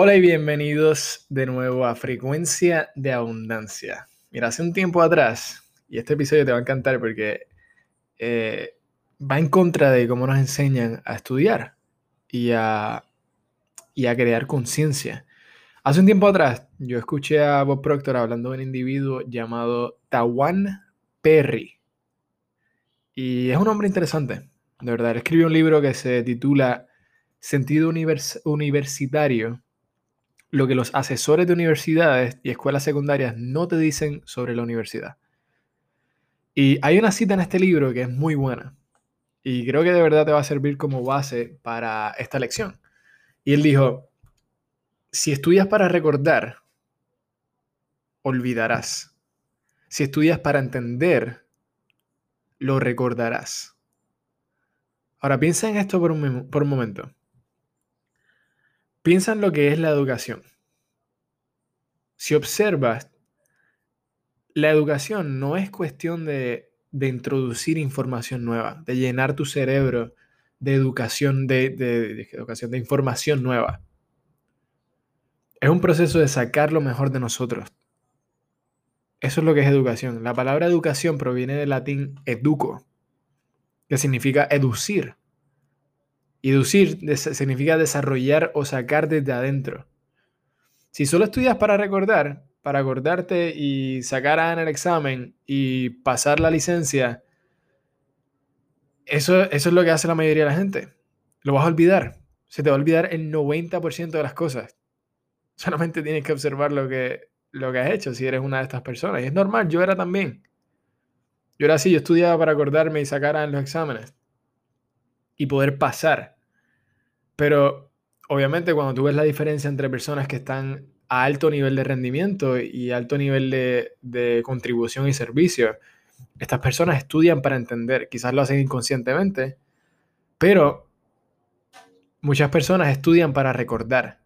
Hola y bienvenidos de nuevo a Frecuencia de Abundancia. Mira, hace un tiempo atrás, y este episodio te va a encantar porque eh, va en contra de cómo nos enseñan a estudiar y a, y a crear conciencia. Hace un tiempo atrás, yo escuché a Bob Proctor hablando de un individuo llamado Tawan Perry. Y es un hombre interesante, de verdad. Él escribió un libro que se titula Sentido Universitario lo que los asesores de universidades y escuelas secundarias no te dicen sobre la universidad. Y hay una cita en este libro que es muy buena y creo que de verdad te va a servir como base para esta lección. Y él dijo, si estudias para recordar, olvidarás. Si estudias para entender, lo recordarás. Ahora piensa en esto por un, por un momento. Piensa en lo que es la educación. Si observas, la educación no es cuestión de, introducir información nueva, de llenar tu cerebro de educación, de, educación, de información nueva. Es un proceso de sacar lo mejor de nosotros. Eso es lo que es educación. La palabra educación proviene del latín educo, que significa educir. Inducir significa desarrollar o sacar desde adentro. Si solo estudias para recordar, para acordarte y sacar A en el examen y pasar la licencia, eso, eso es lo que hace la mayoría de la gente. Lo vas a olvidar. Se te va a olvidar el 90% de las cosas. Solamente tienes que observar lo que, lo que has hecho si eres una de estas personas. Y es normal, yo era también. Yo era así, yo estudiaba para acordarme y sacar A en los exámenes y poder pasar. Pero obviamente cuando tú ves la diferencia entre personas que están a alto nivel de rendimiento y alto nivel de, contribución y servicio, estas personas estudian para entender, quizás lo hacen inconscientemente, pero muchas personas estudian para recordar.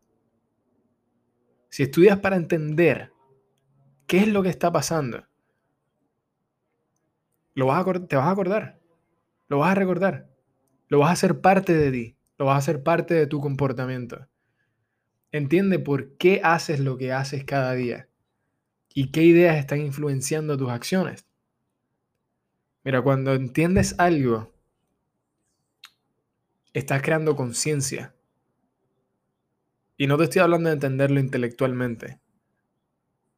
Si estudias para entender qué es lo que está pasando, lo vas a, te vas a acordar, lo vas a recordar. Lo vas a hacer parte de ti, lo vas a hacer parte de tu comportamiento. Entiende por qué haces lo que haces cada día y qué ideas están influenciando tus acciones. Mira, cuando entiendes algo, estás creando conciencia. Y no te estoy hablando de entenderlo intelectualmente.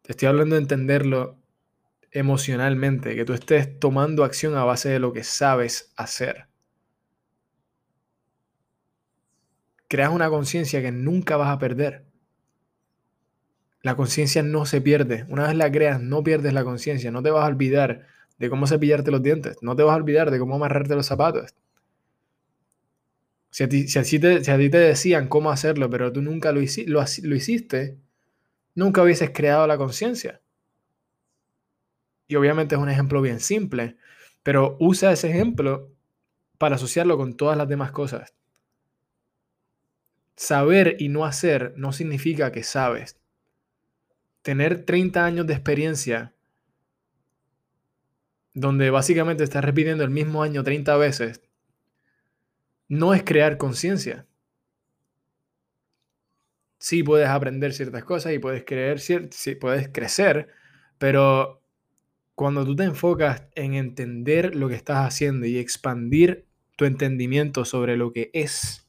Te estoy hablando de entenderlo emocionalmente, que tú estés tomando acción a base de lo que sabes hacer. Creas una conciencia que nunca vas a perder. La conciencia no se pierde. Una vez la creas, no pierdes la conciencia. No te vas a olvidar de cómo cepillarte los dientes. No te vas a olvidar de cómo amarrarte los zapatos. Si a ti, si te, te, decían cómo hacerlo, pero tú nunca lo, lo hiciste, nunca hubieses creado la conciencia. Y obviamente es un ejemplo bien simple, pero usa ese ejemplo para asociarlo con todas las demás cosas. Saber y no hacer no significa que sabes. Tener 30 años de experiencia, donde básicamente estás repitiendo el mismo año 30 veces, no es crear conciencia. Sí puedes aprender ciertas cosas y puedes, creer, sí, puedes crecer, pero cuando tú te enfocas en entender lo que estás haciendo y expandir tu entendimiento sobre lo que es,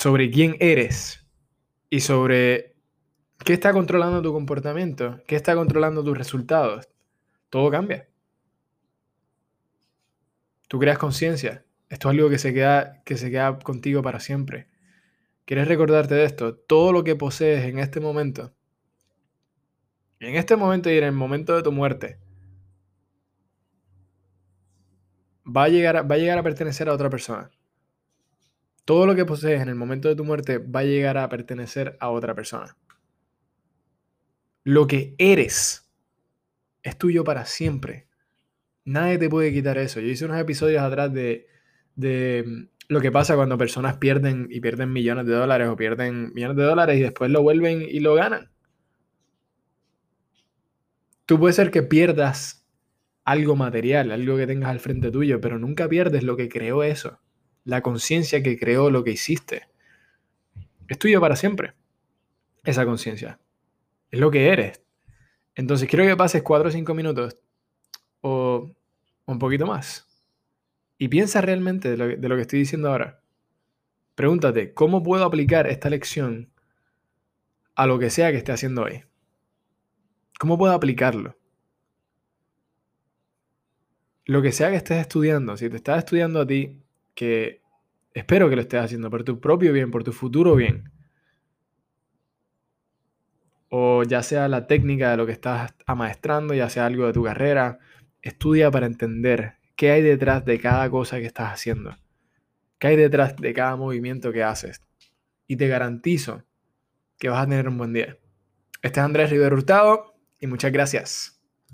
sobre quién eres y sobre qué está controlando tu comportamiento, qué está controlando tus resultados, todo cambia. Tú creas conciencia. Esto es algo que se, queda, que se queda contigo para siempre. ¿Quieres recordarte de esto? Todo lo que posees en este momento, en este momento y en el momento de tu muerte, va a llegar, va a, llegar a pertenecer a otra persona. Todo lo que posees en el momento de tu muerte va a llegar a pertenecer a otra persona. Lo que eres es tuyo para siempre. Nadie te puede quitar eso. Yo hice unos episodios atrás de, de mm, lo que pasa cuando personas pierden y pierden millones de dólares o pierden millones de dólares y después lo vuelven y lo ganan. Tú puede ser que pierdas algo material, algo que tengas al frente tuyo, pero nunca pierdes lo que creó eso la conciencia que creó lo que hiciste. Es tuyo para siempre. Esa conciencia. Es lo que eres. Entonces quiero que pases 4 o 5 minutos o un poquito más. Y piensa realmente de lo, de lo que estoy diciendo ahora. Pregúntate, ¿cómo puedo aplicar esta lección a lo que sea que esté haciendo hoy? ¿Cómo puedo aplicarlo? Lo que sea que estés estudiando, si te estás estudiando a ti, que espero que lo estés haciendo por tu propio bien, por tu futuro bien, o ya sea la técnica de lo que estás amaestrando, ya sea algo de tu carrera, estudia para entender qué hay detrás de cada cosa que estás haciendo, qué hay detrás de cada movimiento que haces. Y te garantizo que vas a tener un buen día. Este es Andrés Rivero Hurtado y muchas gracias.